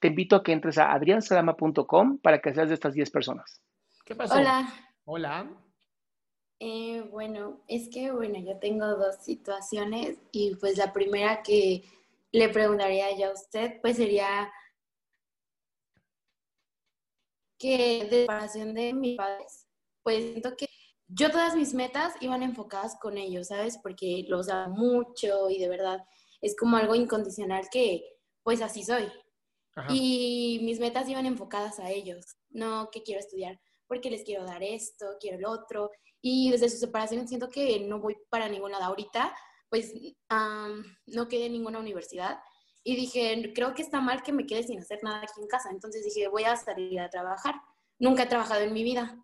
te invito a que entres a adriansalama.com para que seas de estas 10 personas. ¿Qué pasó? Hola. Hola. Eh, bueno, es que, bueno, yo tengo dos situaciones y pues la primera que le preguntaría yo a usted, pues sería que de separación de mis padres, pues siento que yo todas mis metas iban enfocadas con ellos, ¿sabes? Porque los amo mucho y de verdad es como algo incondicional que pues así soy. Ajá. Y mis metas iban enfocadas a ellos, no que quiero estudiar porque les quiero dar esto, quiero el otro. Y desde su separación siento que no voy para ningún lado. Ahorita, pues, am, no quedé en ninguna universidad. Y dije, creo que está mal que me quede sin hacer nada aquí en casa. Entonces dije, voy a salir a trabajar. Nunca he trabajado en mi vida.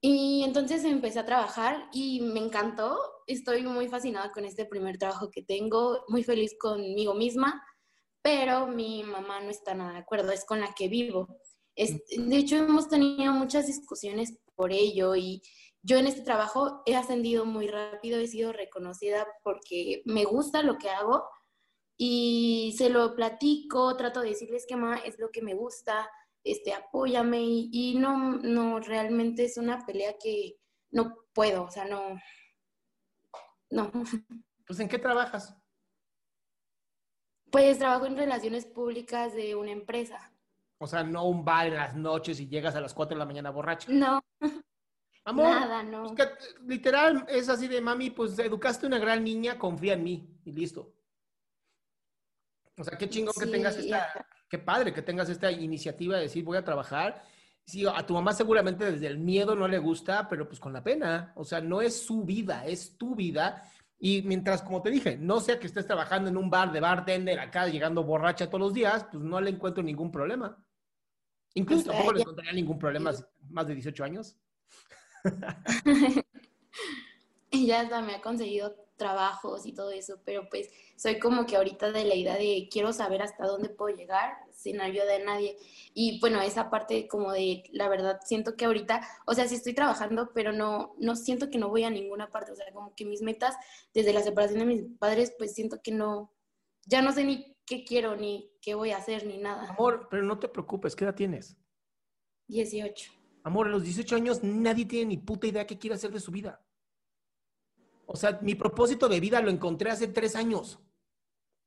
Y entonces empecé a trabajar y me encantó. Estoy muy fascinada con este primer trabajo que tengo, muy feliz conmigo misma, pero mi mamá no está nada de acuerdo, es con la que vivo. Es- de hecho, hemos tenido muchas discusiones por ello y yo en este trabajo he ascendido muy rápido, he sido reconocida porque me gusta lo que hago y se lo platico, trato de decirles que mamá es lo que me gusta, este, apóyame y, y no, no, realmente es una pelea que no puedo, o sea, no, no. Pues, ¿en qué trabajas? Pues trabajo en relaciones públicas de una empresa. O sea, no un bar en las noches y llegas a las 4 de la mañana borracha. No, Amor, nada, no. es que, literal es así de mami, pues educaste una gran niña, confía en mí y listo. O sea, qué chingón que Sí, tengas y esta, qué padre que tengas esta iniciativa de decir voy a trabajar. Sí, a tu mamá seguramente desde el miedo no le gusta, pero pues con la pena. O sea, no es su vida, es tu vida. Y mientras, como te dije, no sea que estés trabajando en un bar de bartender acá, llegando borracha todos los días, pues no le encuentro ningún problema. Incluso sea, tampoco le ya- encontraría ningún problema más de 18 años. Y ya hasta me ha conseguido trabajos y todo eso, pero pues soy como que ahorita de la idea de quiero saber hasta dónde puedo llegar sin ayuda de nadie. Y bueno, esa parte como de, la verdad, siento que ahorita, o sea, sí estoy trabajando, pero no, no siento que no voy a ninguna parte, o sea, como que mis metas desde la separación de mis padres, pues siento que no, ya no sé ni qué quiero, ni qué voy a hacer, ni nada. Amor, pero no te preocupes, ¿qué edad tienes? 18. Amor, a los 18 años nadie tiene ni puta idea qué quiere hacer de su vida. O sea, mi propósito de vida lo encontré hace tres años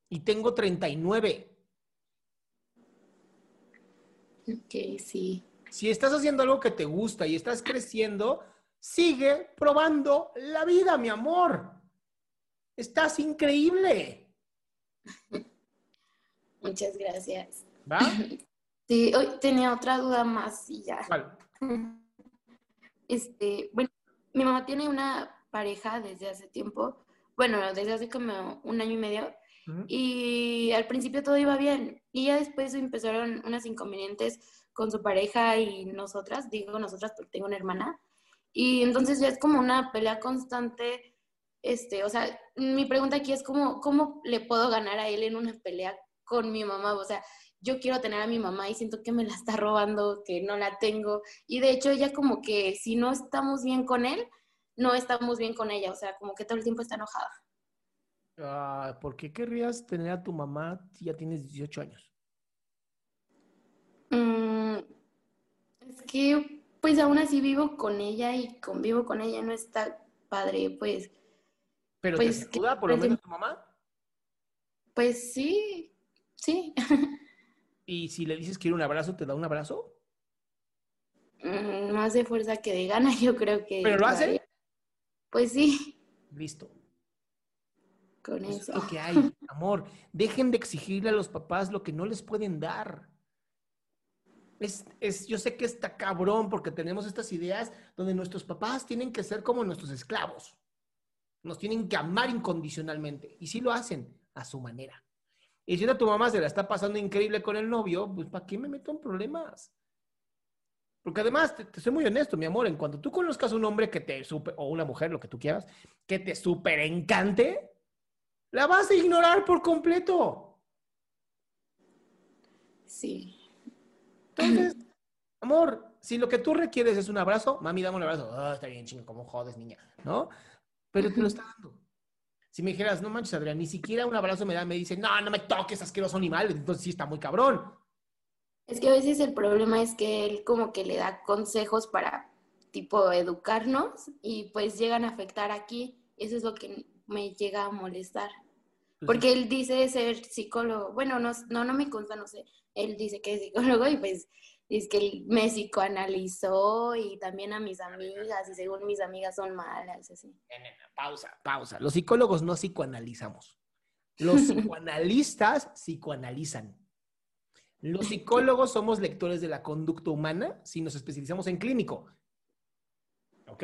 y tengo 39. Ok, sí. Si estás haciendo algo que te gusta y estás creciendo, sigue probando la vida, mi amor. Estás increíble. Muchas gracias. ¿Va? Sí, hoy tenía otra duda más y ya. ¿Cuál? Este, bueno, mi mamá tiene una pareja desde hace tiempo, bueno, desde hace como un año y medio, Ujú. y al principio todo iba bien, y ya después empezaron unos inconvenientes con su pareja y nosotras, digo nosotras porque tengo una hermana, y entonces ya es como una pelea constante este, o sea, mi pregunta aquí es cómo, cómo le puedo ganar a él en una pelea con mi mamá, o sea, yo quiero tener a mi mamá y siento que me la está robando, que no la tengo. Y de hecho ella como que si no estamos bien con él, no estamos bien con ella, o sea, como que todo el tiempo está enojada. Ah, ¿Por qué querrías tener a tu mamá si ya tienes 18 años? Mm, es que pues aún así vivo con ella y convivo con ella, no está padre, pues. ¿Pero pues, te saluda por lo pues, menos tu mamá? Pues sí, sí. Y si le dices quiero un abrazo, ¿te da un abrazo? Mm, Más de fuerza que de gana, yo creo que. ¿Pero lo hace? Pues sí, Listo. con Eso es lo que hay, amor. Dejen de exigirle a los papás lo que no les pueden dar. Es, es, yo sé que está cabrón porque tenemos estas ideas donde nuestros papás tienen que ser como nuestros esclavos. Nos tienen que amar incondicionalmente. Y sí lo hacen a su manera. Y si a tu mamá se la está pasando increíble con el novio, pues ¿para qué me meto en problemas? Porque además, te, te soy muy honesto, mi amor, en cuanto tú conozcas a un hombre que te super, o una mujer, lo que tú quieras, que te super encante, la vas a ignorar por completo. Sí. Entonces, amor, si lo que tú requieres es un abrazo, mami, dame un abrazo. Ah, está bien, chingo, como jodes, niña, ¿no? Pero te lo está dando. Si me dijeras, no manches, Adrián, ni siquiera un abrazo me da, me dice, no, no me toques, asqueroso animal, entonces sí está muy cabrón. Es que a veces el problema es que él como que le da consejos para tipo educarnos y pues llegan a afectar aquí. Eso es lo que me llega a molestar. Porque él dice ser psicólogo. Bueno, no, no, no me consta, no sé. Él dice que es psicólogo y pues es que él me psicoanalizó y también a mis amigas y según mis amigas son malas, así. Pausa, pausa. Los psicólogos no psicoanalizamos. Los psicoanalistas psicoanalizan. Los psicólogos somos lectores de la conducta humana si nos especializamos en clínico. ¿Ok? Ok,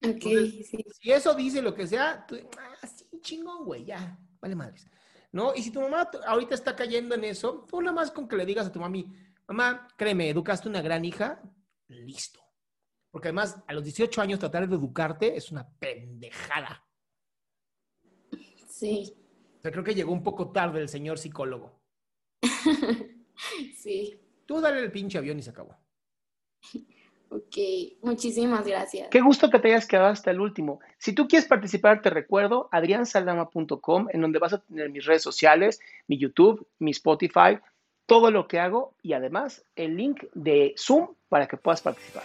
Entonces, sí. Si eso dice lo que sea, tú, ah, sí, chingón, güey, ya, vale madres. ¿No? Y si tu mamá ahorita está cayendo en eso, tú nada más con que le digas a tu mami, mamá, créeme, educaste una gran hija, listo. Porque además, a los 18 años tratar de educarte es una pendejada. Sí, O sea, creo que llegó un poco tarde el señor psicólogo. sí. Tú dale el pinche avión y se acabó. Ok, muchísimas gracias. Qué gusto que te hayas quedado hasta el último. Si tú quieres participar, te recuerdo adriansaldama.com, en donde vas a tener mis redes sociales, mi YouTube, mi Spotify, todo lo que hago y además el link de Zoom para que puedas participar.